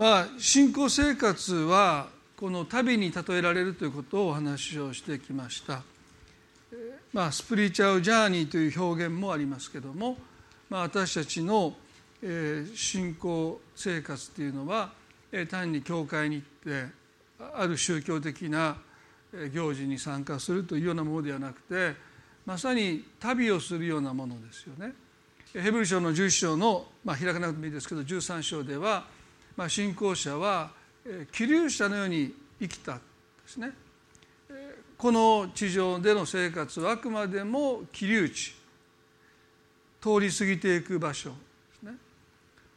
まあ、信仰生活はこの旅に例えられるということをお話をしてきました。まあ、スプリチュアルジャーニーという表現もありますけども、まあ、私たちのえ信仰生活というのはえ単に教会に行ってある宗教的な行事に参加するというようなものではなくてまさに旅をするようなものですよね。ヘブル書の11章の、まあ、開かなくてもいいですけど13章ではまあ、信仰者は気流者のように生きたですね。この地上での生活はあくまでも気流地。通り過ぎていく場所ですね。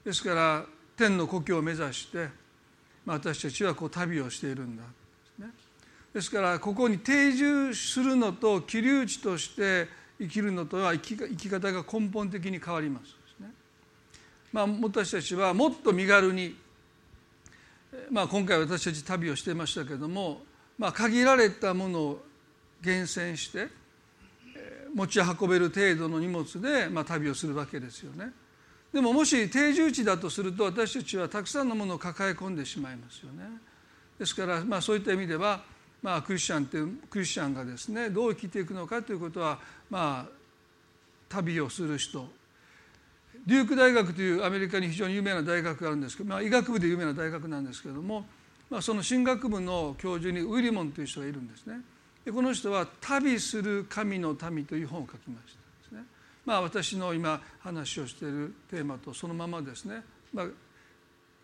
ですから天の故郷を目指して、まあ、私たちはこう旅をしているんだですね。ですからここに定住するのと気流地として生きるのとは生き生き方が根本的に変わりますですね。まあ、私たちはもっと身軽にまあ、今回私たち旅をしていましたけれども、まあ、限られたものを厳選して持ち運べる程度の荷物で、まあ、旅をするわけですよね。でももし定住地だとすると私たちはたくさんのものを抱え込んでしまいますよね。ですから、まあ、そういった意味では、まあ、クリスチャンってクリスチャンがですねどう生きていくのかということは、まあ、旅をする人デューク大学というアメリカに非常に有名な大学があるんですけど、まあ、医学部で有名な大学なんですけれども、まあ、その進学部の教授にウィリモンという人がいるんですね。でこの人は「旅する神の民」という本を書きましたですね。まあ、私の今話をしているテーマとそのままですね、まあ、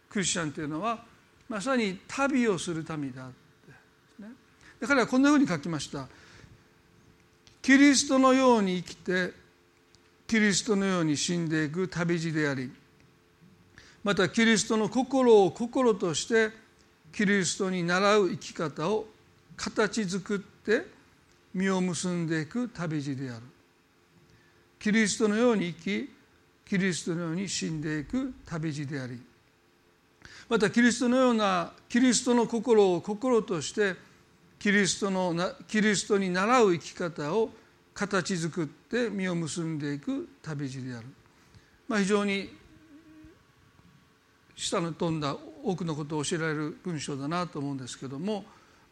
クリスチャンというのはまさに旅をする民だってね。で彼はこんなふうに書きました。キリストのように生きてキリストのように死んでいく旅路でありまたキリストの心を心としてキリストに倣う生き方を形作って実を結んでいく旅路である。キリストのように生きキリストのように死んでいく旅路でありまたキリストのようなキリストの心を心としてキリストのキリストに倣う生き方を形作って実を結んでいく旅路である、まあ、非常に下の飛んだ多くのことを教えられる文章だなと思うんですけども、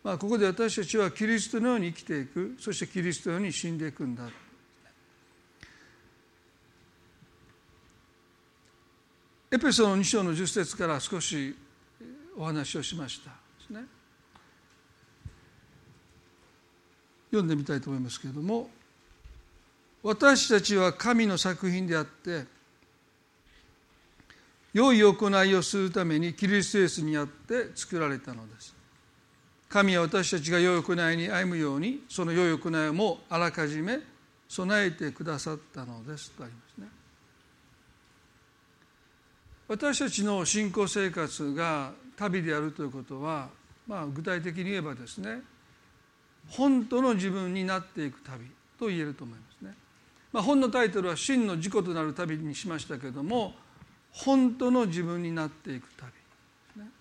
まあ、ここで私たちはキリストのように生きていく。そしてキリストのように死んでいくんだ。エペソの2章の10節から少しお話をしました。ですね。読んでみたいと思いますけれども私たちは神の作品であって良い行いをするためにキリストイエスにあって作られたのです。神は私たちが良い行いに歩むようにその良い行いもあらかじめ備えてくださったのですとありますね。私たちの信仰生活が旅であるということは、まあ、具体的に言えばですね本当の自分になっていく旅と言えると思いますね。まあ、本のタイトルは「真の自己となる旅」にしましたけれども本当の自分になっていく旅ですね。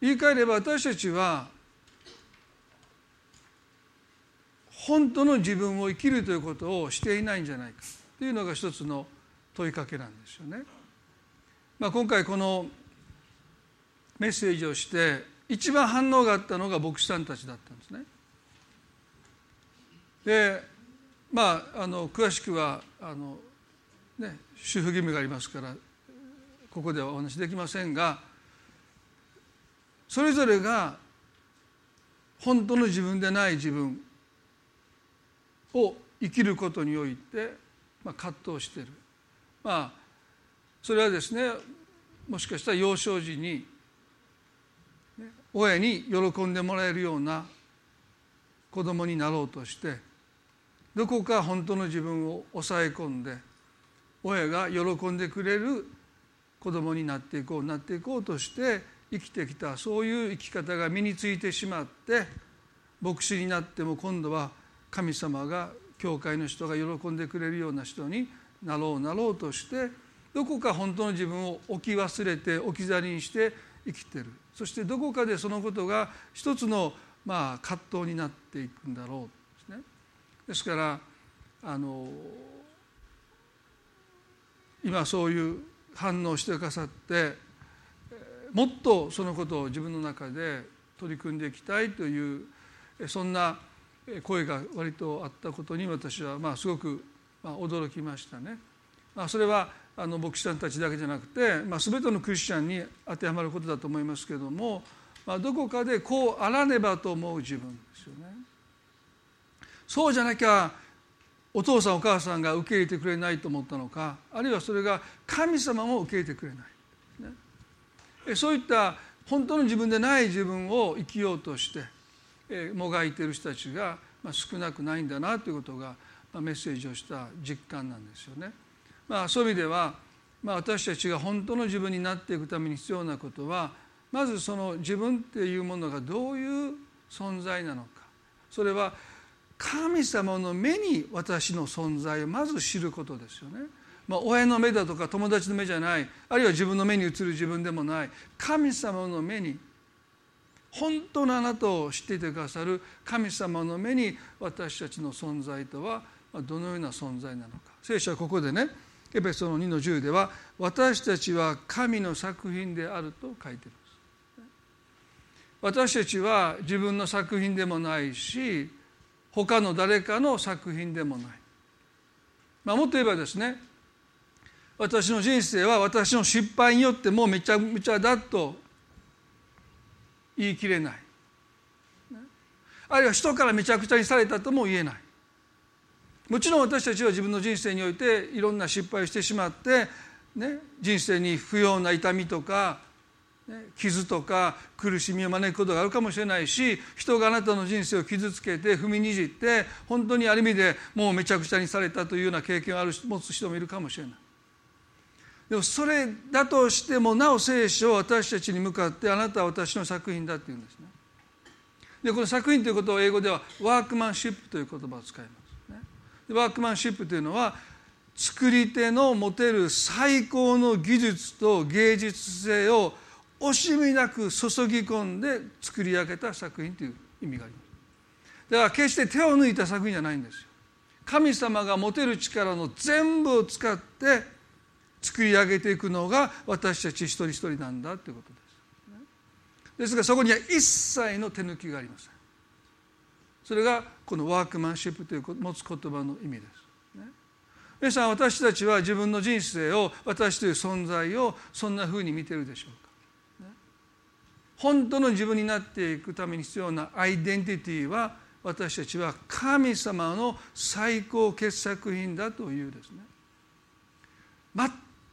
言い換えれば私たちは本当の自分を生きるということをしていないんじゃないかというのが一つの問いかけなんですよね。まあ、今回このメッセージをして一番反応があったのが牧師さんたちだったんですね。でまああの詳しくはあの、ね、主婦義務がありますからここではお話しできませんがそれぞれが本当の自分でない自分を生きることにおいて、まあ、葛藤している。まあそれはですねもしかしたら幼少時に、親に喜んでもらえるような子供になろうとしてどこか本当の自分を抑え込んで親が喜んでくれる子供になっていこうなっていこうとして生きてきたそういう生き方が身についてしまって牧師になっても今度は神様が教会の人が喜んでくれるような人になろうなろうとしてどこか本当の自分を置き忘れて置き去りにして生きてる。そしてどこかでそのことが一つのまあ葛藤になっていくんだろう。ですからあの今そういう反応してくださってもっとそのことを自分の中で取り組んでいきたいというそんな声が割とあったことに私はまあすごく驚きましたね。まあ、それはあの牧師さんたちだけじゃなくて、まあ、全てのクリスチャンに当てはまることだと思いますけれども、まあ、どこかでこうあらねばと思う自分ですよね。そうじゃなきゃお父さんお母さんが受け入れてくれないと思ったのかあるいはそれが神様も受け入れてくれない、ね、そういった本当の自分でない自分を生きようとしてもがいている人たちが、少なくないんだなということが、メッセージをした実感なんですよね。まあ、そういう意味では、まあ、私たちが本当の自分になっていくために必要なことはまずその自分っていうものがどういう存在なのか。それは神様の目に私の存在をまず知ることですよね。まあ、親の目だとか友達の目じゃない。あるいは自分の目に映る自分でもない。神様の目に本当のあなたを知っていてくださる。神様の目に私たちの存在とはどのような存在なのか。聖書はここでねエペソの2の10では私たちは神の作品であると書いています。私たちは自分の作品でもないし他の誰かの作品でもない、まあ、もっと言えばですね私の人生は私の失敗によってもうめちゃめちゃだと言い切れない。あるいは人からめちゃくちゃにされたとも言えない。もちろん私たちは自分の人生においていろんな失敗をしてしまって、ね、人生に不要な痛みとか、傷とか苦しみを招くことがあるかもしれないし人があなたの人生を傷つけて踏みにじって本当にある意味でもうめちゃくちゃにされたというような経験をある持つ人もいるかもしれない。でもそれだとしてもなお聖書は私たちに向かってあなたは私の作品だって言うんですね。でこの作品ということを英語ではワークマンシップという言葉を使います、ね。でワークマンシップというのは作り手の持てる最高の技術と芸術性を惜しみなく注ぎ込んで作り上げた作品という意味があります。だから決して手を抜いた作品じゃないんですよ。神様が持てる力の全部を使って作り上げていくのが私たち一人一人なんだということです。ですがそこには一切の手抜きがありません。それがこのワークマンシップという持つ言葉の意味です。皆さん私たちは自分の人生を私という存在をそんなふうに見てるでしょう。本当の自分になっていくために必要なアイデンティティは私たちは神様の最高傑作品だというですね。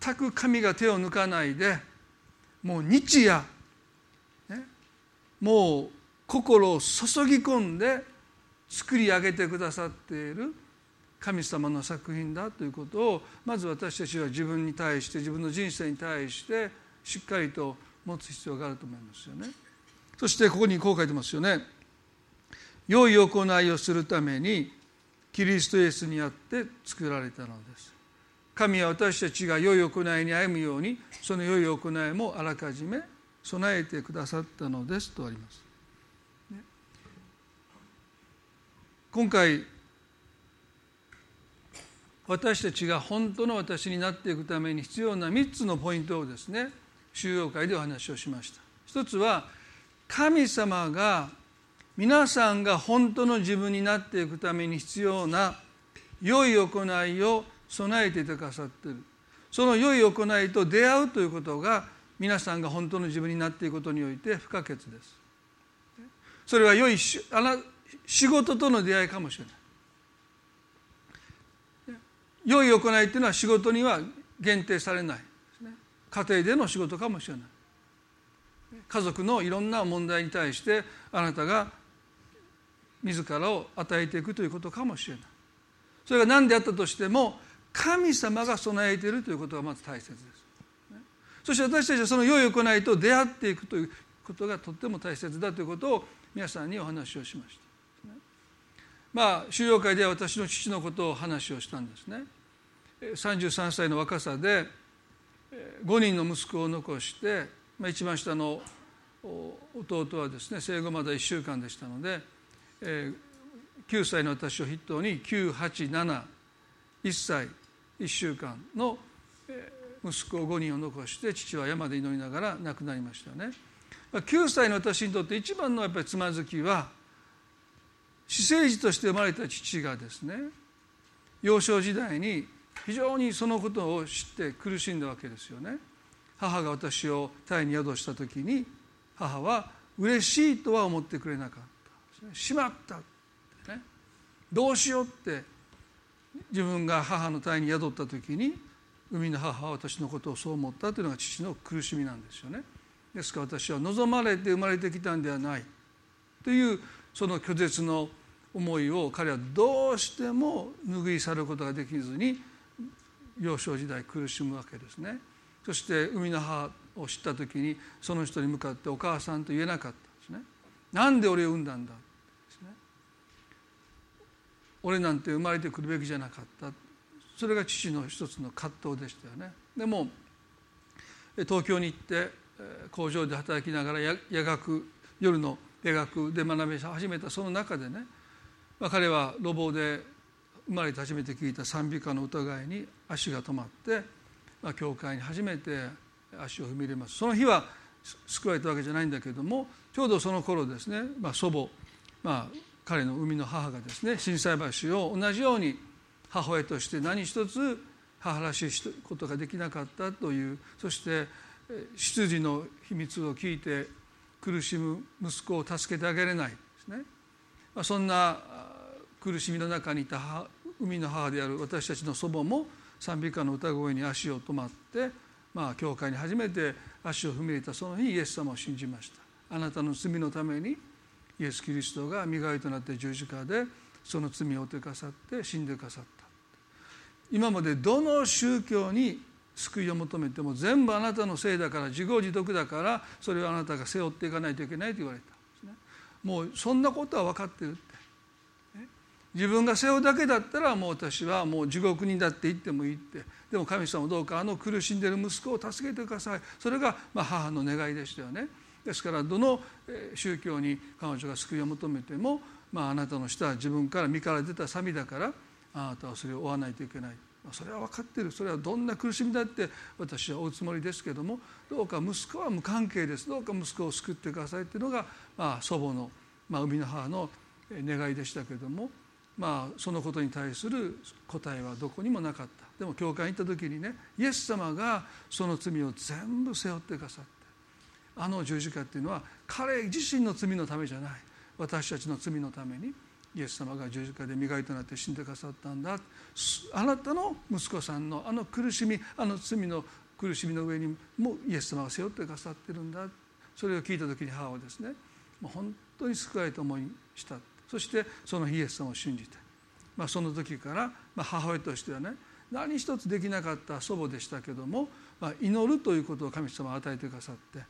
全く神が手を抜かないでもう日夜、ね、もう心を注ぎ込んで作り上げてくださっている神様の作品だということをまず私たちは自分に対して自分の人生に対してしっかりと持つ必要があると思いますよね。そしてここにこう書いてますよね。良い行いをするためにキリストイエスにあって作られたのです。神は私たちが良い行いに歩むようにその良い行いもあらかじめ備えてくださったのですとあります。今回私たちが本当の私になっていくために必要な3つのポイントをですね収容会でお話をしました。一つは神様が皆さんが本当の自分になっていくために必要な良い行いを備えていてくださっている。その良い行いと出会うということが皆さんが本当の自分になっていくことにおいて不可欠です。それは良いあな仕事との出会いかもしれない。良い行いっていうのは仕事には限定されない。家庭での仕事かもしれない家族のいろんな問題に対してあなたが自らを与えていくということかもしれないそれが何であったとしても神様が備えているということがまず大切です。そして私たちはその良い行いと出会っていくということがとっても大切だということを皆さんにお話をしました。まあ収容会では私の父のことを話をしたんですね。33歳の若さで5人の息子を残して、一番下の弟はですね生後まだ1週間でしたので9歳の私を筆頭に987 1歳1週間の息子5人を残して父は山で祈りながら亡くなりましたよね。9歳の私にとって一番のやっぱりつまずきは私生児として生まれた父がですね幼少時代に非常にそのことを知って苦しんだわけですよね。母が私をタイに宿した時に母は嬉しいとは思ってくれなかった。しまった。ってね。どうしようって自分が母の体に宿った時に生みの母は私のことをそう思ったというのが父の苦しみなんですよね。ですから私は望まれて生まれてきたんではない。というその拒絶の思いを彼はどうしても拭い去ることができずに幼少時代苦しむわけですね。そして生みの母を知った時にその人に向かってお母さんと言えなかったんですね。なんで俺を産んだんだですね。俺なんて生まれてくるべきじゃなかった。それが父の一つの葛藤でしたよね。でも東京に行って工場で働きながら夜学夜の夜学で学び始めたその中でね、まあ、彼は路傍で生まれて初めて聞いた賛美歌の疑いに足が止まって、まあ、教会に初めて足を踏み入れます。その日は救われたわけじゃないんだけどもちょうどその頃ですね、まあ、祖母、まあ、彼の生みの母がですね心斎橋を同じように母親として何一つ母らしいことができなかったというそして出自の秘密を聞いて苦しむ息子を助けてあげれないですね、まあ、そんな苦しみの中にいた生みの母である私たちの祖母も賛美歌の歌声に足を止まってまあ、教会に初めて足を踏み入れたその日イエス様を信じました。あなたの罪のためにイエス・キリストが身代わりとなって十字架でその罪を負ってかさって死んでかさった。今までどの宗教に救いを求めても全部あなたのせいだから自業自得だからそれをあなたが背負っていかないといけないと言われたんですね。もうそんなことは分かってる。自分が背負うだけだったらもう私はもう地獄にだって行ってもいいって。でも神様どうかあの苦しんでる息子を助けてください。それがまあ母の願いでしたよね。ですからどの宗教に彼女が救いを求めても、まあ、あなたの舌は自分から身から出たサミだからあなたはそれを追わないといけない。それは分かってる。それはどんな苦しみだって私は追うつもりですけどもどうか息子は無関係です。どうか息子を救ってくださいっていうのが、まあ、祖母の、まあ、生みの母の願いでしたけどもまあ、そのことに対する答えはどこにもなかった。でも教会に行った時にねイエス様がその罪を全部背負ってくださってあの十字架っていうのは彼自身の罪のためじゃない。私たちの罪のためにイエス様が十字架で磨いとなって死んでくださったんだ。あなたの息子さんのあの苦しみあの罪の苦しみの上にもイエス様が背負ってくださってるんだ。それを聞いた時に母はですねもう本当に救われた思いした。そしてそのイエス様を信じて、まあ、その時から、ま、母親としてはね何一つできなかった祖母でしたけども、まあ、祈るということを神様は与えてくださって、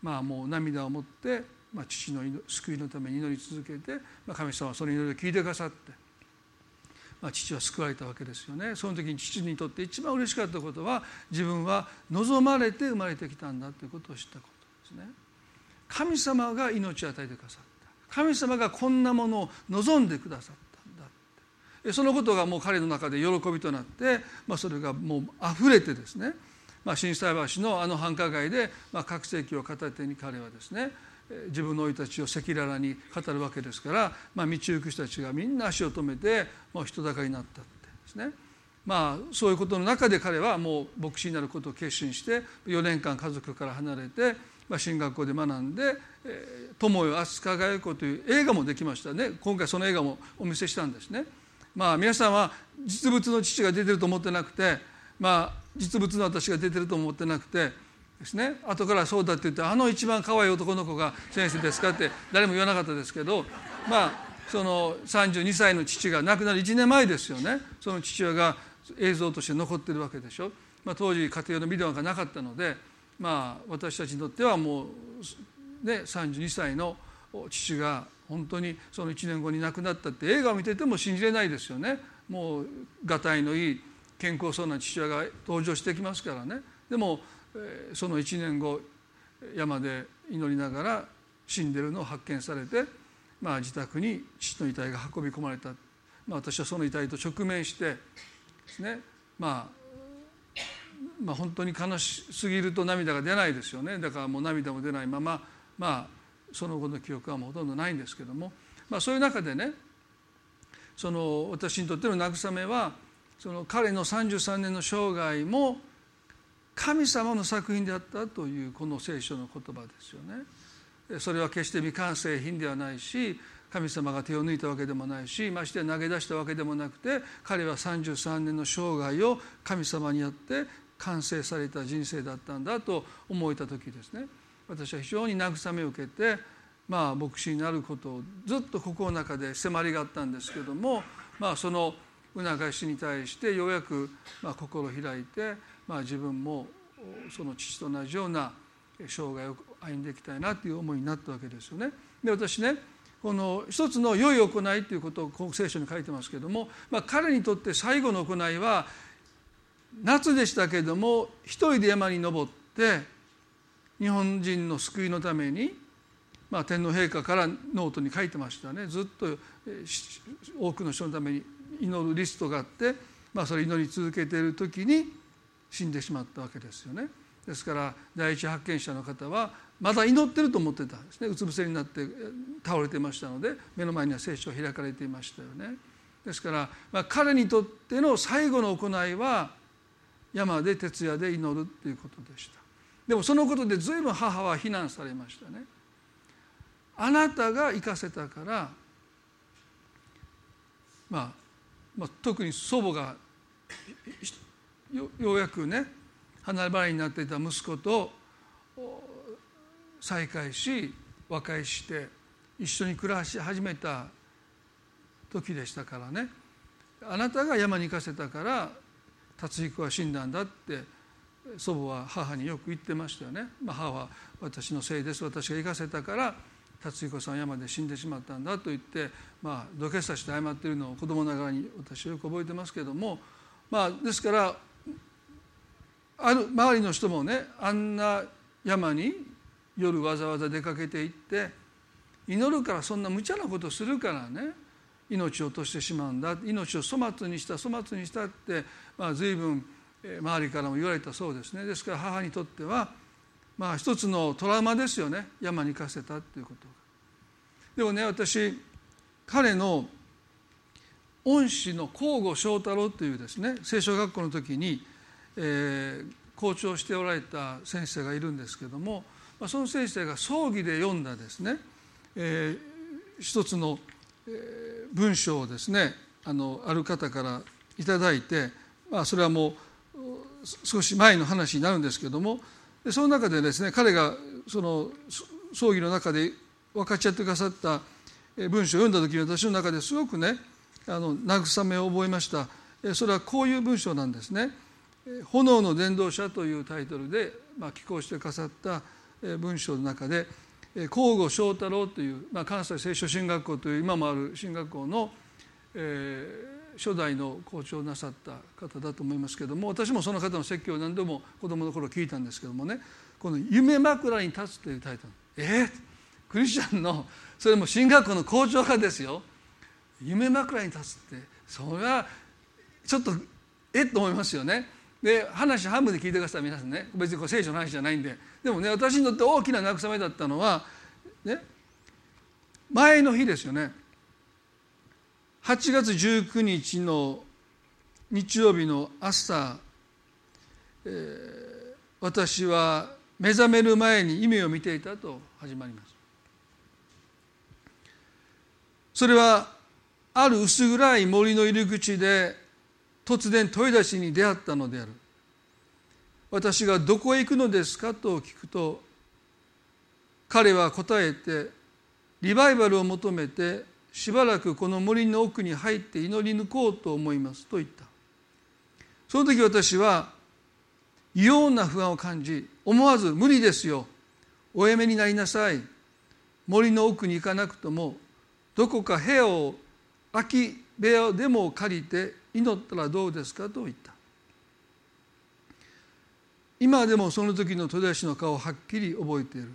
まあ、もう涙を持って、まあ、父の救いのために祈り続けて、ま、神様はその祈りを聞いてくださって、ま、父は救われたわけですよね。その時に父にとって一番嬉しかったことは自分は望まれて生まれてきたんだということを知ったことですね。神様が命を与えてくださった。神様がこんなものを望んでくださったんだって。そのことがもう彼の中で喜びとなって、まあ、それがもう溢れてですね、まあ、心斎橋のあの繁華街で、まあ、拡声器を片手に彼はですね自分の生い立ちを赤裸々に語るわけですから、まあ、道行く人たちがみんな足を止めてもう人だかになったってですね。まあそういうことの中で彼はもう牧師になることを決心して4年間家族から離れてまあ、進学校で学んで「友よ飛鳥輝子」という映画もできましたね。今回その映画もお見せしたんですね。まあ、皆さんは実物の父が出てると思ってなくて、まあ、実物の私が出てると思ってなくてですね。後からそうだって言ってあの一番可愛い男の子が先生ですかって誰も言わなかったですけどまあその32歳の父が亡くなる1年前ですよね。その父親が映像として残ってるわけでしょ、まあ、当時家庭用のビデオがなかったのでまあ、私たちにとってはもう、ね、32歳の父が本当にその1年後に亡くなったって映画を見てても信じれないですよね。もうがたいのいい健康そうな父親が登場してきますからね。でもその1年後山で祈りながら死んでるのを発見されて、まあ、自宅に父の遺体が運び込まれた、まあ、私はその遺体と直面してですねまあまあ、本当に悲しすぎると涙が出ないですよねだからもう涙も出ないまま、まあ、その後の記憶はもうほとんどないんですけども、まあ、そういう中でねその私にとっての慰めはその彼の33年の生涯も神様の作品であったというこの聖書の言葉ですよね。それは決して未完成品ではないし神様が手を抜いたわけでもないしまして投げ出したわけでもなくて彼は33年の生涯を神様によって完成された人生だったんだと思えた時ですね私は非常に慰めを受けてまあ牧師になることをずっと心の中で迫りがあったんですけどもまあその促しに対してようやくまあ心を開いてまあ自分もその父と同じような生涯を歩んでいきたいなという思いになったわけですよね。で私ねこの一つの良い行いということを聖書に書いてますけども、まあ、彼にとって最後の行いは夏でしたけれども一人で山に登って日本人の救いのために、まあ、天皇陛下からノートに書いてましたねずっと多くの人のために祈るリストがあって、まあ、それ祈り続けている時に死んでしまったわけですよね。ですから第一発見者の方はまだ祈ってると思ってたんですねうつ伏せになって倒れてましたので目の前には聖書開かれていましたよね。ですから、まあ、彼にとっての最後の行いは山で徹夜で祈るということでした。でもそのことで随分母は非難されましたね。あなたが行かせたから、まあ、まあ特に祖母がようやくね離れ離れになっていた息子と再会し和解して一緒に暮らし始めた時でしたからね。あなたが山に行かせたから達彦は死んだんだって祖母は母によく言ってましたよね、まあ、母は私のせいです私が行かせたから達彦さん山で死んでしまったんだと言って、まあ、土下座して謝っているのを子供ながらに私はよく覚えてますけども、まあ、ですからある周りの人もねあんな山に夜わざわざ出かけていって祈るからそんな無茶なことするからね命を落としてしまうんだ。命を粗末にした粗末にしたって、まあ、随分周りからも言われたそうですね。ですから母にとってはまあ一つのトラウマですよね。山に行かせたっていうこと。でもね私彼の恩師の皇后翔太郎というですね聖書学校の時に、えー、校長しておられた先生がいるんですけども、まあ、その先生が葬儀で読んだですね、えー、一つの、文章をですねあのある方から頂いて、まあ、それはもう少し前の話になるんですけどもその中でですね彼がその葬儀の中で分かち合ってくださった文章を読んだ時に私の中ですごくねあの慰めを覚えました。それはこういう文章なんですね「炎の伝道者」というタイトルで、まあ、寄稿してくださった文章の中で皇后翔太郎という、まあ、関西聖書進学校という今もある進学校の、えー、初代の校長をなさった方だと思いますけども私もその方の説教を何度も子供の頃聞いたんですけどもねこの「夢枕に立つ」というタイトルえー、クリスチャンのそれも進学校の校長がですよ夢枕に立つってそれはちょっとえっと思いますよね。で話半分で聞いてください皆さんね別にこれ聖書の話じゃないんで。でもね私にとって大きな慰めだったのはね前の日ですよね。8月19日の日曜日の朝、えー、私は目覚める前に夢を見ていたと始まります。それはある薄暗い森の入り口で突然問い出しに出会ったのである。私がどこへ行くのですかと聞くと彼は答えてリバイバルを求めてしばらくこの森の奥に入って祈り抜こうと思いますと言った。その時私は異様な不安を感じ思わず無理ですよ。おやめになりなさい。森の奥に行かなくともどこか部屋を空き部屋でも借りて祈ったらどうですか？と言った。今でもその時の戸出しの顔をはっきり覚えている。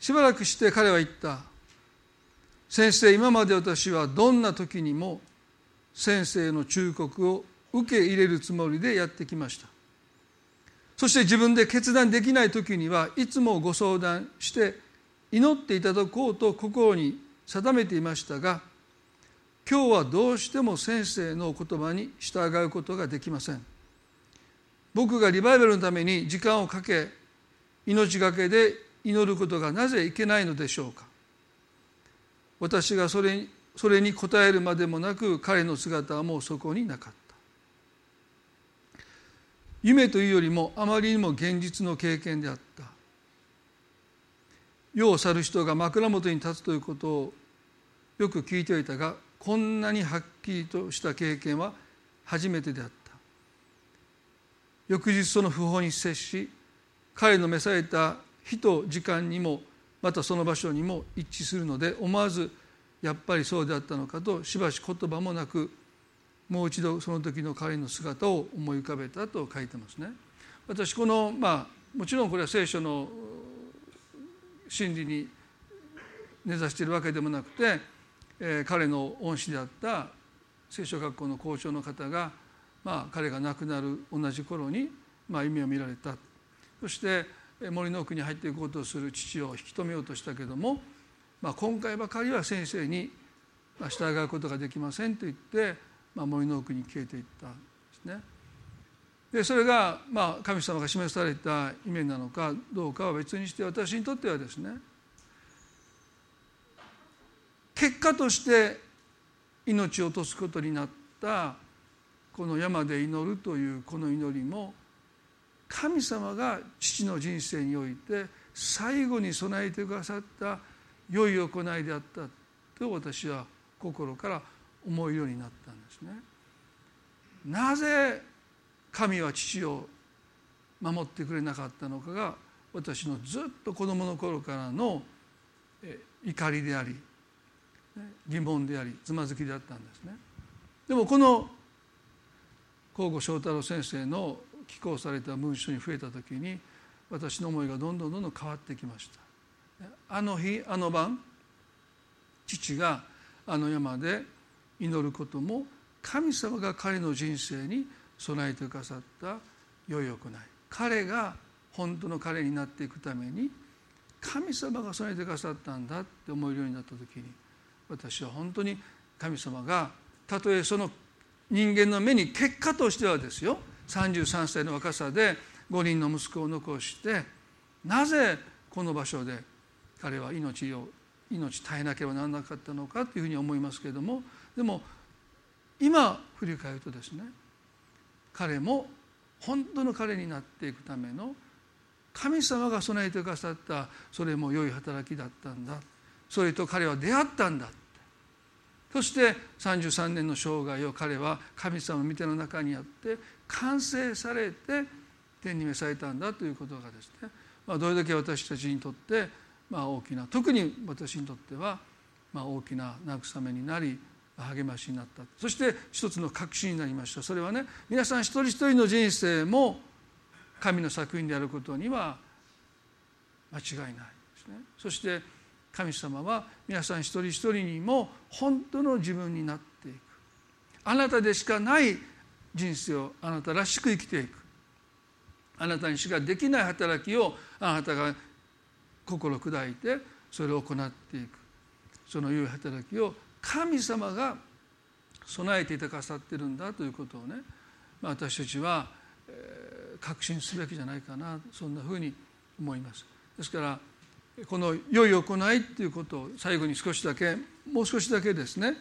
しばらくして彼は言った。先生今まで私はどんな時にも先生の忠告を受け入れるつもりでやってきました。そして自分で決断できない時にはいつもご相談して祈っていただこうと心に定めていましたが今日はどうしても先生の言葉に従うことができません。僕がリバイバルのために時間をかけ命がけで祈ることがなぜいけないのでしょうか。私がそれそれに応えるまでもなく彼の姿はもうそこになかった。夢というよりもあまりにも現実の経験であった。世を去る人が枕元に立つということをよく聞いておいたがこんなにはっきりとした経験は初めてであった翌日その訃報に接し彼の召された日と時間にもまたその場所にも一致するので思わずやっぱりそうであったのかとしばし言葉もなくもう一度その時の彼の姿を思い浮かべたと書いてますね。私このまあもちろんこれは聖書の真理に根ざしているわけでもなくて、えー、彼の恩師であった聖書学校の校長の方が、まあ、彼が亡くなる同じ頃に、まあ、夢を見られたそして森の奥に入っていくことする父を引き止めようとしたけども、まあ、今回ばかりは先生に従うことができませんと言って、まあ、森の奥に消えていったんですね。でそれが、まあ、神様が示された意味なのかどうかは別にして私にとってはですね結果として命を落とすことになったこの山で祈るというこの祈りも神様が父の人生において最後に備えてくださった良い行いであったと私は心から思うようになったんですね。なぜ神は父を守ってくれなかったのかが私のずっと子供の頃からの怒りであり疑問でありつまずきであったんですね。でもこの皇后翔太郎先生の寄稿された文書に増えた時に私の思いがどんどんどんどん変わってきました。あの日あの晩父があの山で祈ることも神様が彼の人生に備えてくださった良い行い。彼が本当の彼になっていくために神様が備えてくださったんだって思えるようになった時に私は本当に神様がたとえその人間の目に結果としてはですよ33歳の若さで5人の息子を残してなぜこの場所で彼は命を命絶えなければならなかったのかというふうに思いますけれどもでも今振り返るとですね彼も本当の彼になっていくための神様が備えてくださったそれも良い働きだったんだそれと彼は出会ったんだってそして33年の生涯を彼は神様の御手の中にあって完成されて天に召されたんだということがですね、まあ、どれだけ私たちにとってまあ大きな特に私にとってはまあ大きな慰めになり励ましになった。そして一つの確信になりました。それはね皆さん一人一人の人生も神の作品であることには間違いないですね。そして神様は皆さん一人一人にも本当の自分になっていく。あなたでしかない人生をあなたらしく生きていく。あなたにしかできない働きをあなたが心砕いてそれを行っていく。その良い働きを神様が備えていてくださってるんだということをね私たちは確信すべきじゃないかなそんなふうに思います。ですからこの良い行いっていうことを最後に少しだけもう少しだけですね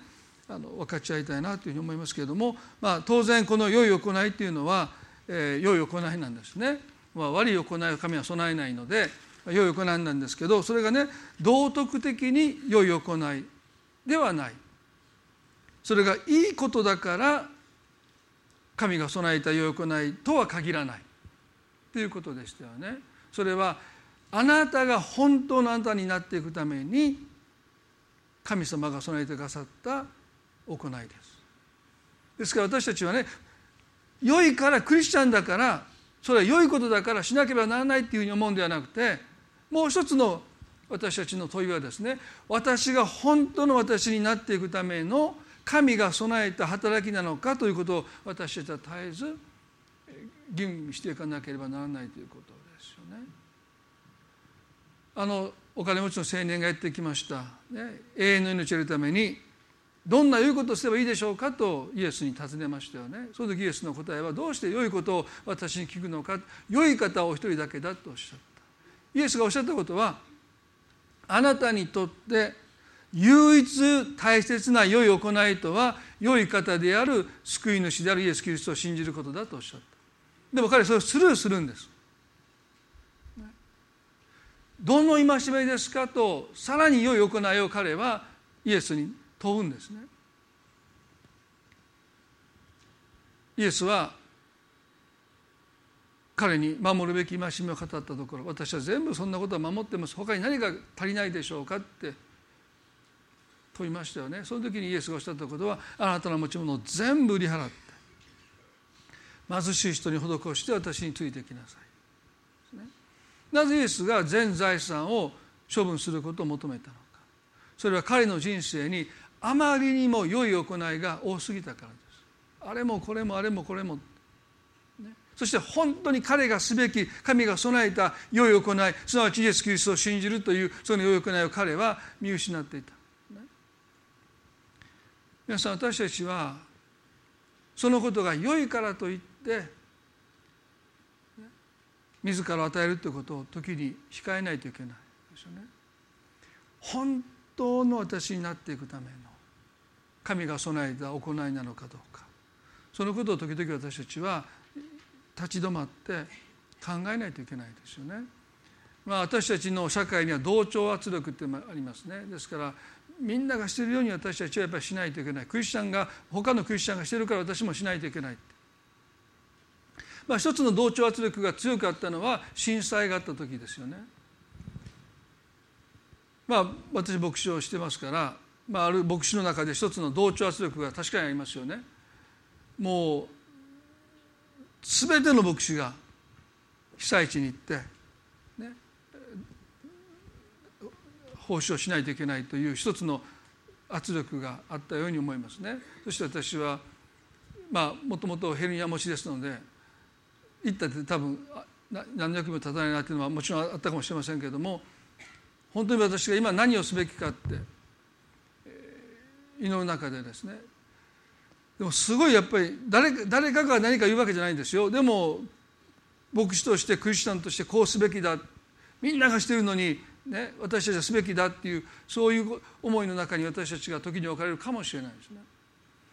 あの分かち合いたいなというふうに思いますけれども、まあ、当然この良い行いっていうのは、えー、良い行いなんですね。まあ、悪い行いを神は備えないので良い行いなんですけどそれがね道徳的に良い行いではないそれがいいことだから神が備えた良い行いとは限らないということでしたよね。それはあなたが本当のあなたになっていくために神様が備えてくださった行いです。ですから私たちはね良いからクリスチャンだからそれは良いことだからしなければならないっていうふうに思うんではなくてもう一つの私たちの問いはですね私が本当の私になっていくための神が備えた働きなのかということを私たちは絶えず吟味していかなければならないということですよね。あのお金持ちの青年がやってきました、ね、永遠の命を得るためにどんな良いことをすればいいでしょうかとイエスに尋ねましたよね。その時イエスの答えはどうして良いことを私に聞くのか良い方はお一人だけだとおっしゃった。イエスがおっしゃったことはあなたにとって唯一大切な良い行いとは良い方である救い主であるイエス・キリストを信じることだとおっしゃった。でも彼はそれをスルーするんです。どの戒めですかとさらに良い行いを彼はイエスに問うんですね。イエスは彼に守るべき戒めを語ったところ私は全部そんなことは守ってます。他に何が足りないでしょうかって問いましたよね。その時にイエスがおっしゃったことはあなたの持ち物を全部売り払って貧しい人に施して私についてきなさい、なぜイエスが全財産を処分することを求めたのか。それは彼の人生にあまりにも良い行いが多すぎたからです。あれもこれもあれもこれも、そして本当に彼がすべき神が備えた良い行いすなわちイエス・キリストを信じるというその良い行いを彼は見失っていた、皆さん私たちはそのことが良いからといって自ら与えるということを時に控えないといけないですよね。本当の私になっていくための神が備えた行いなのかどうかそのことを時々私たちは立ち止まって考えないといけないですよね。まあ、私たちの社会には同調圧力ってありますねですからみんながしているように私たちはやっぱりしないといけないクリスチャンが他のクリスチャンがしてるから私もしないといけないまあ、一つの同調圧力が強かったのは震災があった時ですよね。まあ、私牧師をしてますから、まあ、ある牧師の中で一つの同調圧力が確かにありますよね。もう全ての牧師が被災地に行って、ね、奉仕をしないといけないという一つの圧力があったように思いますね。そして私はまあもともとヘルニア持ちですので行ったって多分何百も立たないなっていうのはもちろんあったかもしれませんけれども本当に私が今何をすべきかって祈る中でですねでもすごいやっぱり誰誰かが何か言うわけじゃないんですよでも牧師としてクリスチャンとしてこうすべきだみんながしてるのに、ね、私たちはすべきだっていうそういう思いの中に私たちが時に置かれるかもしれないですね。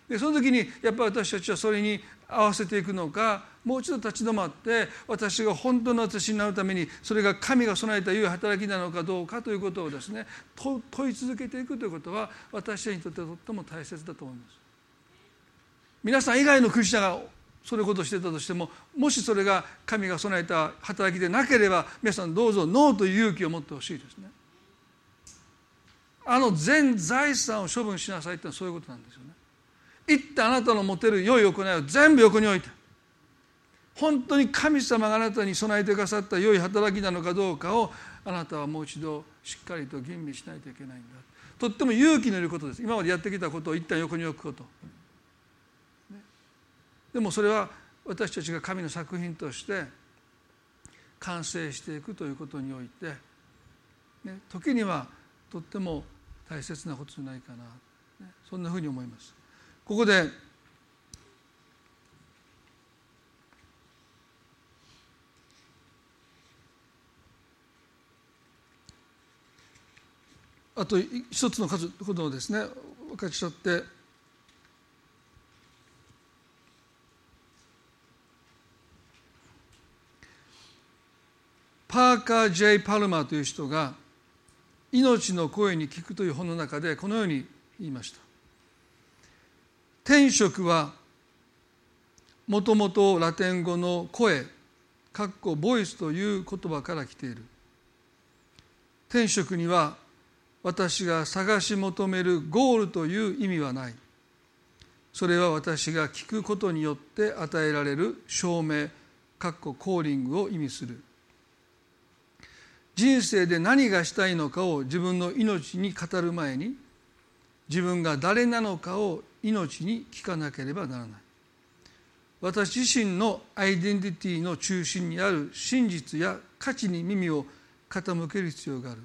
でその時にやっぱり私たちはそれに合わせていくのかもう一度立ち止まって私が本当の私になるためにそれが神が備えた良い働きなのかどうかということをですね問い続けていくということは私たちにとってとっても大切だと思います。皆さん以外のクリスチャンがそれことをしてたとしてももしそれが神が備えた働きでなければ皆さんどうぞノーという勇気を持ってほしいですね。あの全財産を処分しなさいってのはそういうことなんですよね。一旦あなたの持てる良い行いを全部横に置いて本当に神様があなたに備えてくださった良い働きなのかどうかをあなたはもう一度しっかりと吟味しないといけないんだとっても勇気のいることです今までやってきたことを一旦横に置くこと、でもそれは私たちが神の作品として完成していくということにおいて、ね、時にはとっても大切なことじゃないかな、ね、そんなふうに思います。ここであと一つの数ほどですね分かち取ってパーカー・ジェイ・パルマーという人が「命の声に聞く」という本の中でこのように言いました。天職はもともとラテン語の声かっこボイスという言葉から来ている。天職には私が探し求めるゴールという意味はない。それは私が聞くことによって与えられる証明かっこコーリングを意味する。人生で何がしたいのかを自分の命に語る前に自分が誰なのかを命に聞かなければならない。私自身のアイデンティティの中心にある真実や価値に耳を傾ける必要がある。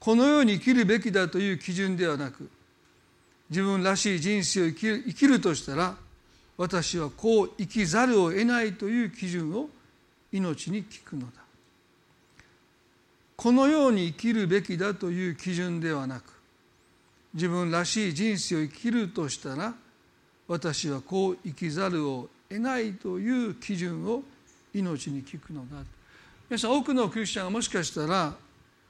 このように生きるべきだという基準ではなく自分らしい人生を生きる生きるとしたら私はこう生きざるを得ないという基準を命に聞くのだ。このように生きるべきだという基準ではなく自分らしい人生を生きるとしたら私はこう生きざるを得ないという基準を命に聞くのだ皆さん多くのクリスチャンがもしかしたら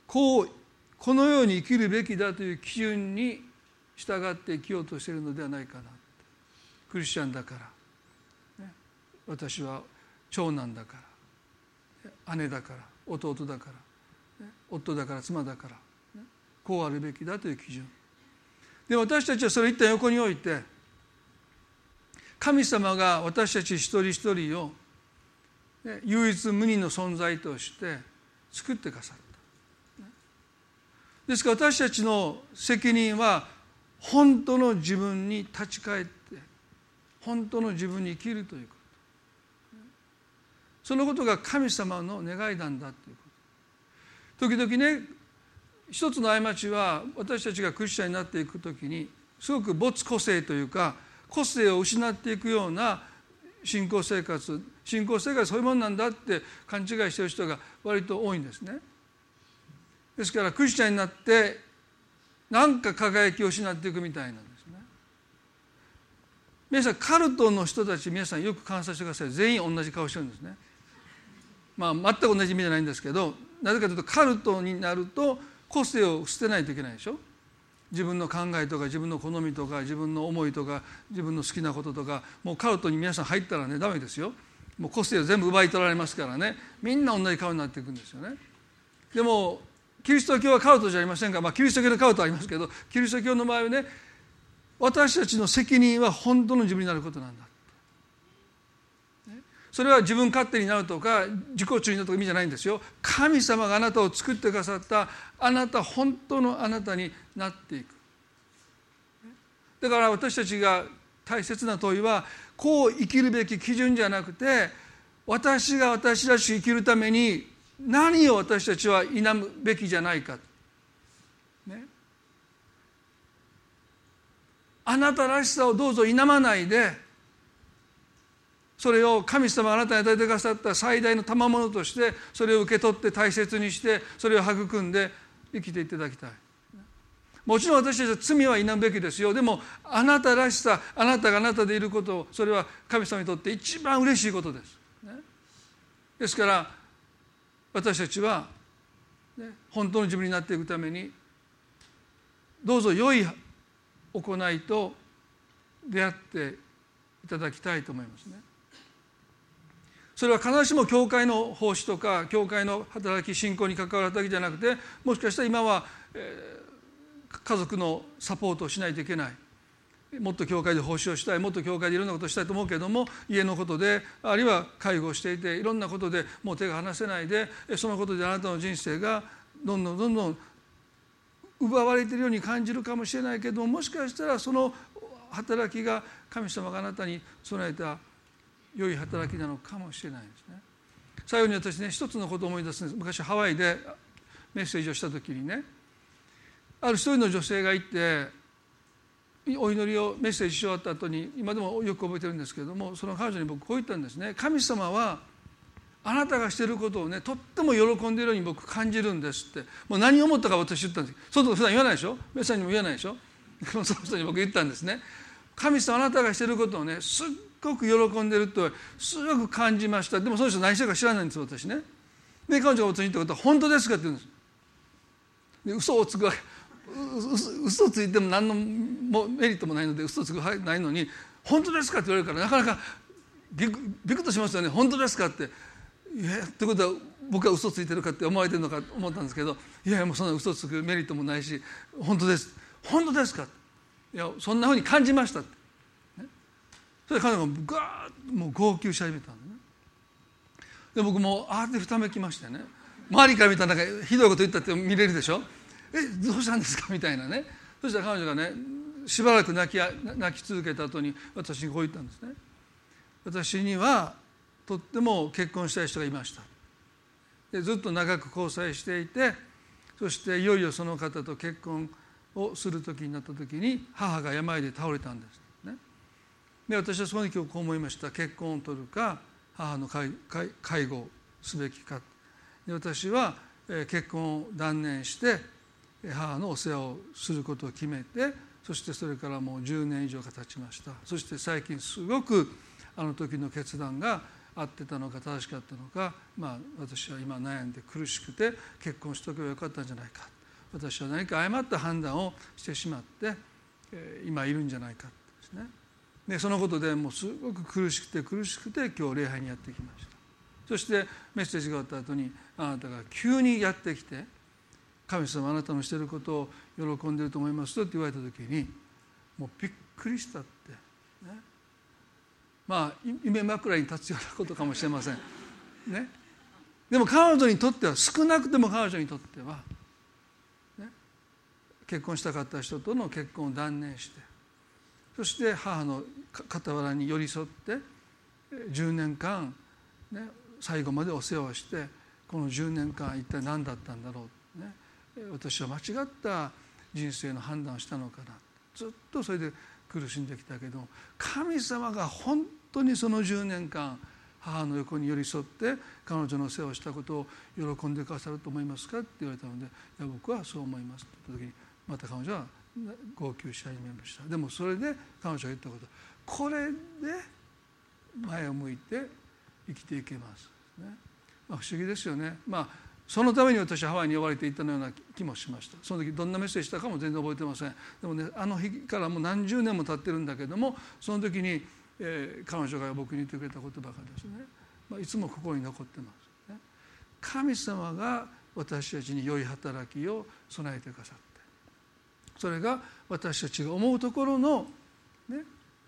こうこのように生きるべきだという基準に従って生きようとしているのではないかな。クリスチャンだから、ね、私は長男だから。姉だから。弟だから、夫だから妻だから、ね、こうあるべきだという基準。で私たちはそれを一旦横に置いて神様が私たち一人一人を唯一無二の存在として作ってくださった。ですから私たちの責任は本当の自分に立ち返って本当の自分に生きるということ。そのことが神様の願いなんだということ。時々ね一つの過ちは私たちがクリスチャンになっていく時にすごく没個性というか個性を失っていくような信仰生活信仰生活そういうもんなんだって勘違いしてる人が割と多いんですね。ですからクリスチャンになって何か輝きを失っていくみたいなんですね。皆さんカルトの人たち皆さんよく観察してください全員同じ顔してるんですね。まあ全く同じ意味じゃないんですけどなぜかというとカルトになると個性を捨てないといけないでしょ？自分の考えとか自分の好みとか自分の思いとか自分の好きなこととかもうカルトに皆さん入ったらねダメですよ。もう個性を全部奪い取られますからね。みんな同じ顔になっていくんですよね。でもキリスト教はカルトじゃありませんが、まあ、キリスト教のカルトありますけどキリスト教の場合はね私たちの責任は本当の自分になることなんだ。それは自分勝手になるとか自己中になるとか意味じゃないんですよ。神様があなたを作ってくださったあなた本当のあなたになっていく。だから私たちが大切な問いはこう生きるべき基準じゃなくて私が私らしく生きるために何を私たちは否むべきじゃないか、ね、あなたらしさをどうぞ否まないでそれを神様あなたに与えてくださった最大の賜物としてそれを受け取って大切にしてそれを育んで生きていただきたい。もちろん私たちは罪は否むべきですよ。でもあなたらしさあなたがあなたでいることそれは神様にとって一番嬉しいことです、ね、ですから私たちは、本当の自分になっていくためにどうぞ良い行いと出会っていただきたいと思いますね。それは必ずしも教会の奉仕とか教会の働き信仰に関わるだけじゃなくてもしかしたら今は、えー、家族のサポートをしないといけない。もっと教会で奉仕をしたいもっと教会でいろんなことをしたいと思うけれども家のことであるいは介護をしていていろんなことでもう手が離せないでそのことであなたの人生がどんどんどんどん奪われているように感じるかもしれないけどもしかしたらその働きが神様があなたに備えた良い働きなのかもしれないですね。最後に私ね一つのことを思い出すんです。昔ハワイでメッセージをした時にねある一人の女性がいてお祈りをメッセージし終わった後に今でもよく覚えてるんですけれどもその彼女に僕こう言ったんですね。神様はあなたがしてることをねとっても喜んでいるように僕感じるんですって。もう何を思ったか私言ったんです。そういうこと普段言わないでしょ？メッセージにも言わないでしょ？その人に僕言ったんですね。神様あなたがしてることをねすっごく喜んでるとすごく感じました。でもその人何してるか知らないんです私ね。で彼女が私に言ったことは本当ですかって言うんです。で嘘をつくわけ。嘘ついても何のメリットもないので嘘つくないのに本当ですかって言われるからなかなかびくびくとしますよね。本当ですかって。いやってことは僕は嘘ついてるかって思われてるのかと思ったんですけどいやもうそんな嘘つくメリットもないし本当です。本当ですかいやそんなふうに感じましたって。それで彼女がガーッもう号泣し始めたんでね。で僕もあーってふためきましてね。周りから見たらなんかひどいこと言ったって見れるでしょ。えどうしたんですか？みたいなね。そしたら彼女がねしばらく泣き泣き続けた後に私にこう言ったんですね。私にはとっても結婚したい人がいました。でずっと長く交際していてそしていよいよその方と結婚をする時になった時に母が病で倒れたんです。で私はその時こう思いました。結婚を取るか母の介護をすべきか。で私は結婚を断念して母のお世話をすることを決めてそしてそれからもう10年以上が経ちました。そして最近すごくあの時の決断が合ってたのか正しかったのか、まあ、私は今悩んで苦しくて結婚しとけばよかったんじゃないか。私は何か誤った判断をしてしまって、今いるんじゃないかですね。でそのことでもうすごく苦しくて苦しくて今日礼拝にやってきました。そしてメッセージが終わった後にあなたが急にやってきて神様あなたのしていることを喜んでいると思いますとって言われた時にもうびっくりしたって、ね、まあ夢枕に立つようなことかもしれません。ね。でも彼女にとっては少なくても彼女にとっては、ね、結婚したかった人との結婚を断念してそして母の傍らに寄り添って10年間、ね、最後までお世話をしてこの10年間一体何だったんだろう、ね、私は間違った人生の判断をしたのかな。ずっとそれで苦しんできたけど神様が本当にその10年間母の横に寄り添って彼女の世話をしたことを喜んでくださると思いますか？って言われたので「いや僕はそう思います」って言った時にまた彼女は号泣し始めました。でもそれで彼女が言ったこと。これで前を向いて生きていけます、ね。まあ、不思議ですよね。まあそのために私はハワイに呼ばれていったような気もしました。その時どんなメッセージしたかも全然覚えてません。でもねあの日からもう何十年も経ってるんだけどもその時に、えー、彼女が僕に言ってくれた言葉がですね、まあ、いつも心に残ってます、ね、神様が私たちに良い働きを備えてくださってそれが私たちが思うところの、ね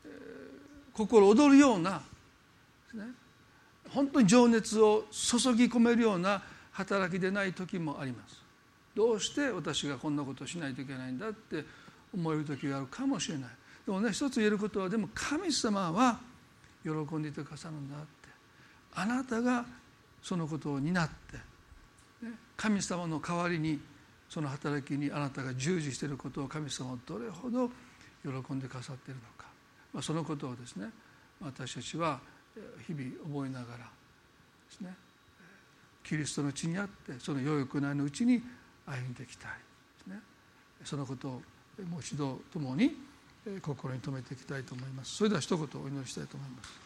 えー、心躍るような、ね、本当に情熱を注ぎ込めるような働きでない時もあります。どうして私がこんなことをしないといけないんだって思える時があるかもしれない。でもね一つ言えることはでも神様は喜んでいてくださるんだって。あなたがそのことを担って、ね、神様の代わりにその働きにあなたが従事していることを神様はどれほど喜んでくださっているのか、まあ、そのことをですね私たちは日々覚えながらですねキリストの地にあってその良い行いのうちに歩んでいきたい。ですね。そのことをもう一度ともに心に留めていきたいと思います。それでは一言お祈りしたいと思います。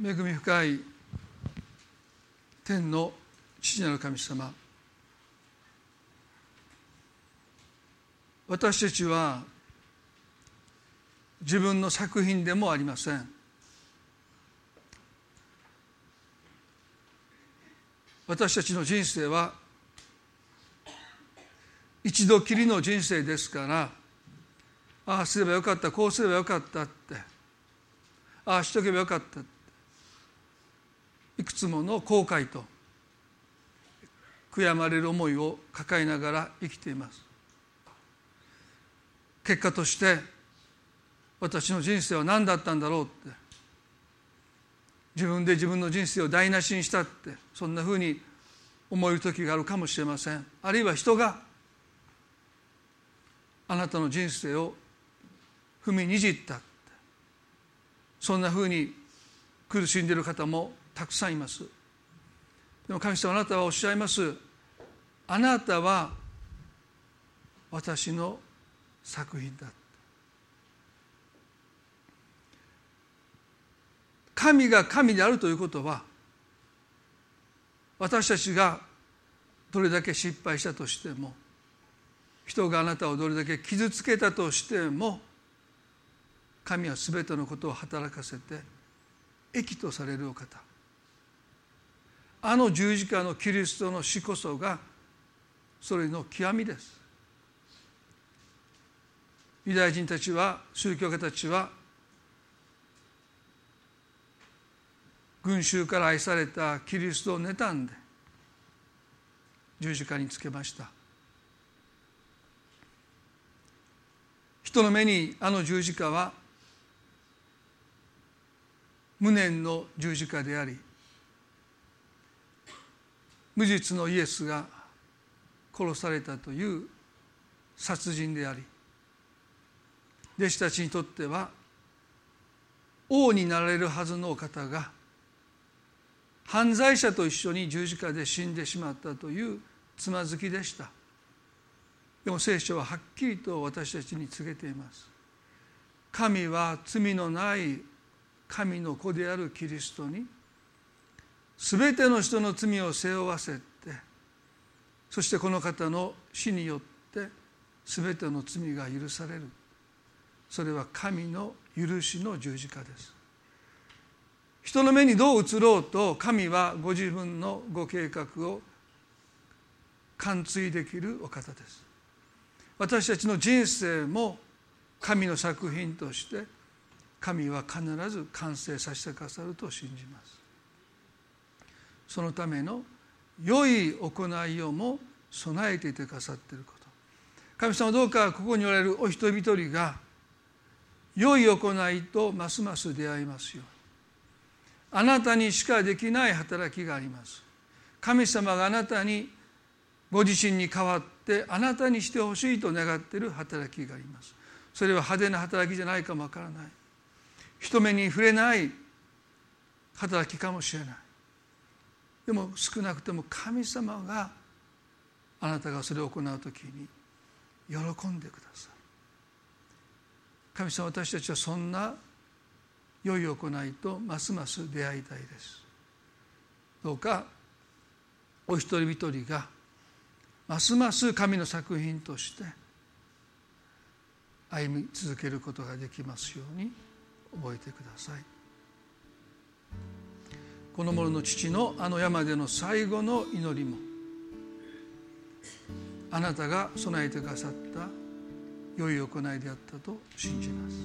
恵み深い天の父なる神様。私たちは自分の作品でもありません。私たちの人生は一度きりの人生ですからああすればよかったこうすればよかったってああしとけばよかったっていくつもの後悔と悔やまれる思いを抱えながら生きています。結果として私の人生は何だったんだろうって自分で自分の人生を台無しにしたってそんなふうに思える時があるかもしれません。あるいは人があなたの人生を踏みにじったそんなふうに苦しんでいる方もたくさんいます。でも神様あなたはおっしゃいます。あなたは私の作品だ。神が神であるということは私たちがどれだけ失敗したとしても人があなたをどれだけ傷つけたとしても神は全てのことを働かせて益とされるお方。あの十字架のキリストの死こそがそれの極みです。ユダヤ人たちは宗教家たちは群衆から愛されたキリストを妬んで十字架につけました。人の目にあの十字架は無念の十字架であり無実のイエスが殺されたという殺人であり弟子たちにとっては王になられるはずの方が犯罪者と一緒に十字架で死んでしまったというつまずきでした。でも聖書ははっきりと私たちに告げています。神は罪のない神の子であるキリストに全ての人の罪を背負わせてそしてこの方の死によって全ての罪が許される。それは神の許しの十字架です。人の目にどう映ろうと神はご自分のご計画を完遂できるお方です。私たちの人生も神の作品として神は必ず完成させてくださると信じます。そのための良い行いをも備えていてくださっていること。神様どうかここにおられるお一人一人が良い行いとますます出会いますように。あなたにしかできない働きがあります。神様があなたにご自身に代わってあなたにしてほしいと願っている働きがあります。それは派手な働きじゃないかもわからない。人目に触れない働きかもしれない。でも少なくとも神様があなたがそれを行う時に喜んでください神様私たちはそんな良い行いとますます出会いたいです。どうかお一人一人がますます神の作品として歩み続けることができますように覚えてください。この者の父のあの山での最後の祈りもあなたが備えてくださった良い行いであったと信じます。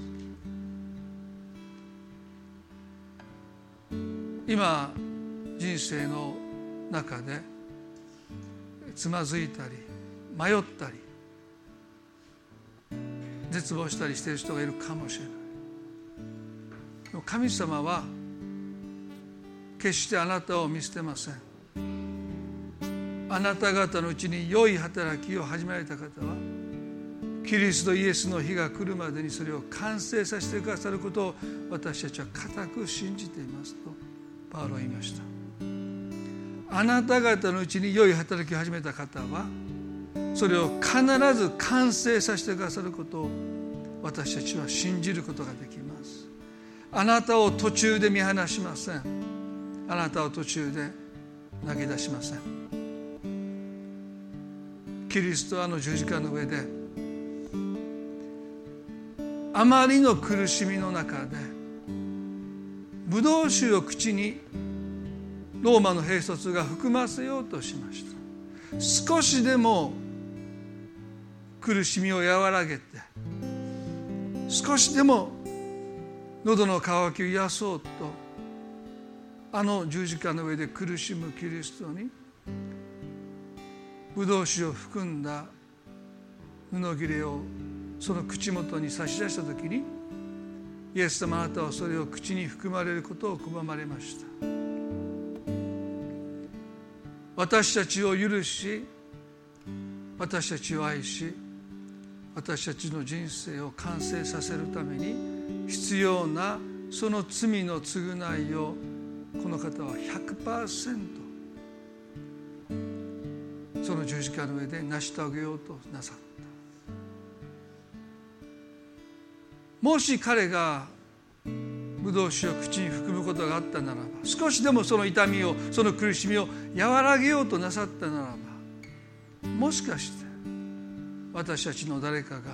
今人生の中でつまずいたり迷ったり絶望したりしている人がいるかもしれない。神様は決してあなたを見捨てません。あなた方のうちに良い働きを始められた方はキリストイエスの日が来るまでにそれを完成させてくださることを私たちは固く信じていますとパウロは言いました。あなた方のうちに良い働きを始めた方はそれを必ず完成させてくださることを私たちは信じることができます。あなたを途中で見放しません。あなたを途中で投げ出しません。キリストはあの十字架の上であまりの苦しみの中でブドウ酒を口にローマの兵卒が含ませようとしました。少しでも苦しみを和らげて少しでも喉の渇きを癒そうとあの十字架の上で苦しむキリストにブドウ酒を含んだ布切れをその口元に差し出した時にイエス様あなたはそれを口に含まれることを拒まれました。私たちを許し私たちを愛し私たちの人生を完成させるために必要なその罪の償いをこの方は100%その十字架の上で成し遂げようとなさった。もし彼がブドウ酒を口に含むことがあったならば少しでもその痛みをその苦しみを和らげようとなさったならばもしかして私たちの誰かが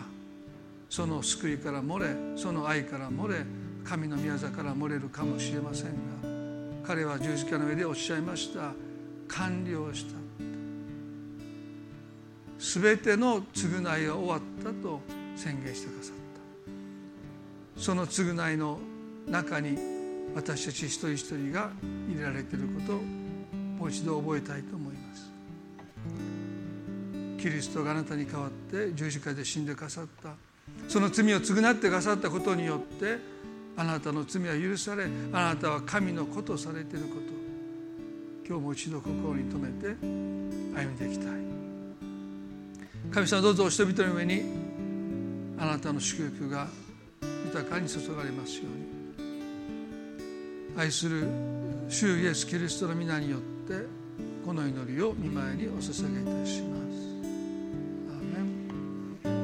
その救いから漏れその愛から漏れ神の宮座から漏れるかもしれませんが彼は十字架の上でおっしゃいました。完了した。全ての償いが終わったと宣言してくださった。その償いの中に私たち一人一人が入れられていることをもう一度覚えたいと思います。キリストがあなたに代わって十字架で死んでくださった。その罪を償ってくださったことによってあなたの罪は許されあなたは神の子とされていること。今日も一度心に留めて歩んでいきたい。神様どうぞお人々の上にあなたの祝福が豊かに注がれますように。愛する主イエス・キリストの皆によってこの祈りを見舞いにお捧げいたしま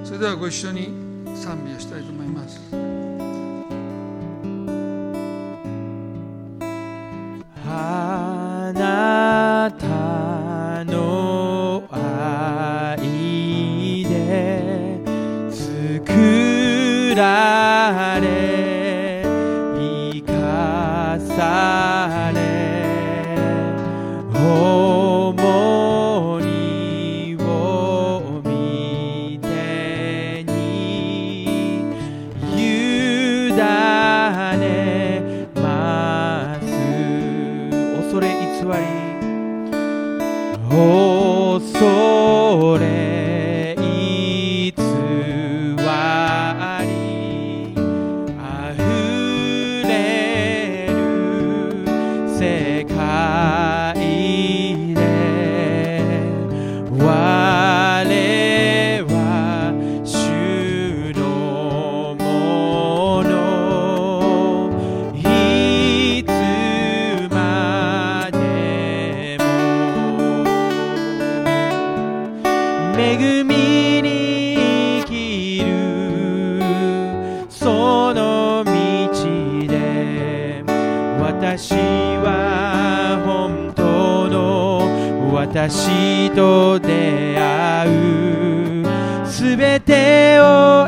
す。それではご一緒に賛美をしたいと思います。と出会う。すべてを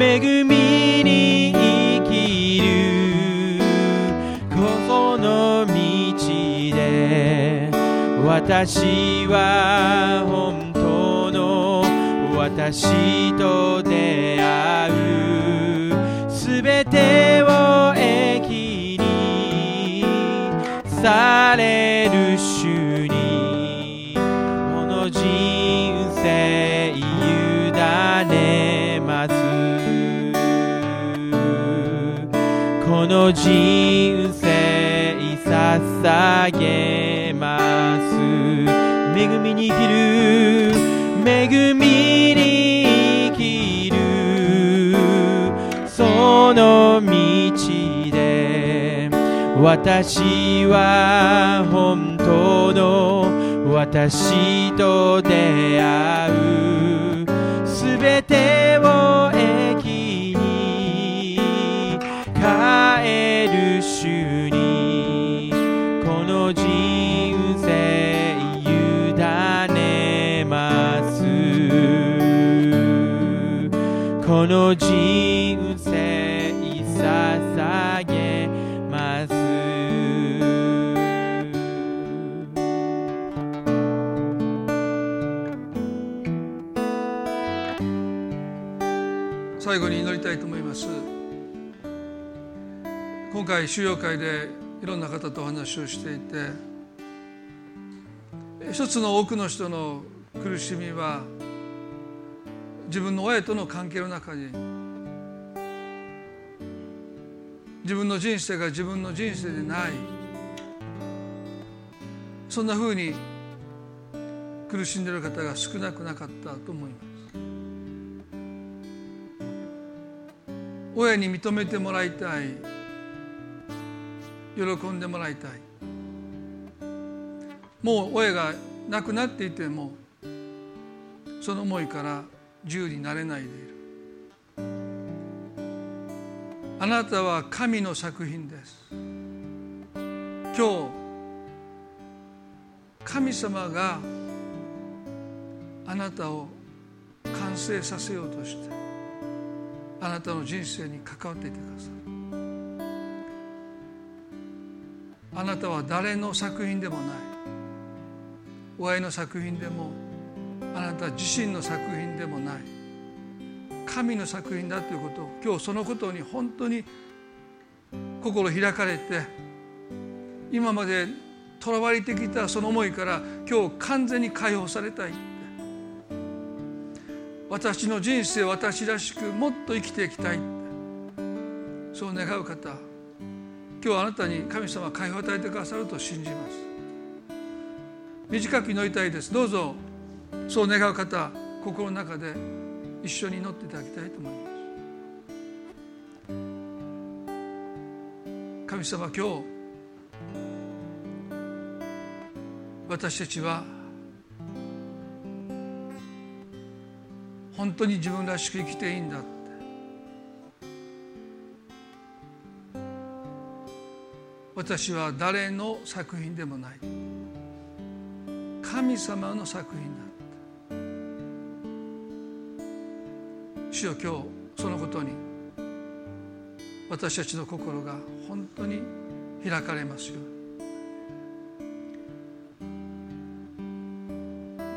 恵みに生きるここの道で私は本当の私と出会う。すべてを駅にされる主。人生捧げます恵みに生きる恵みに生きるその道で私は本当の私と出会う。すべてをえる主にこの人生委ねます。この人生回収容会でいろんな方とお話をしていて一つの多くの人の苦しみは自分の親との関係の中に自分の人生が自分の人生でないそんなふうに苦しんでいる方が少なくなかったと思います。親に認めてもらいたい。喜んでもらいたい。もう親が亡くなっていてもその思いから自由になれないでいる。あなたは神の作品です。今日神様があなたを完成させようとしてあなたの人生に関わっていてください。あなたは誰の作品でもない。親の作品でもあなた自身の作品でもない。神の作品だということを今日そのことに本当に心開かれて今までとらわれてきたその思いから今日完全に解放されたい私の人生私らしくもっと生きていきたいそう願う方今日あなたに神様は解放を与えてくださると信じます。短く祈りたいです。どうぞそう願う方心の中で一緒に祈っていただきたいと思います。神様今日私たちは本当に自分らしく生きていいんだ。私は誰の作品でもない。神様の作品だ主よ今日そのことに私たちの心が本当に開かれますよ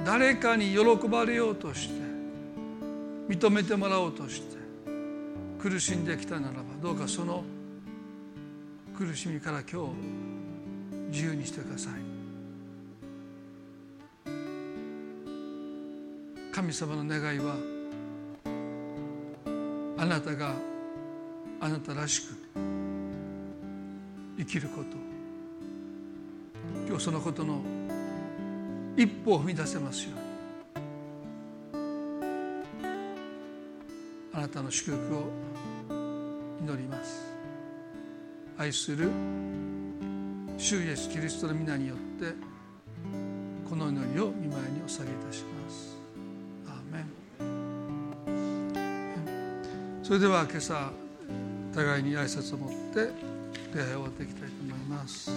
誰かに喜ばれようとして認めてもらおうとして苦しんできたならばどうかその苦しみから今日自由にしてください。神様の願いはあなたがあなたらしく生きること。今日そのことの一歩を踏み出せますように。あなたの祝福を祈ります。愛する主イエスキリストの皆によってこの祈りを見舞いにお下げいたします。アーメン。それでは今朝互いに挨拶を持って礼拝を終わっていきたいと思います。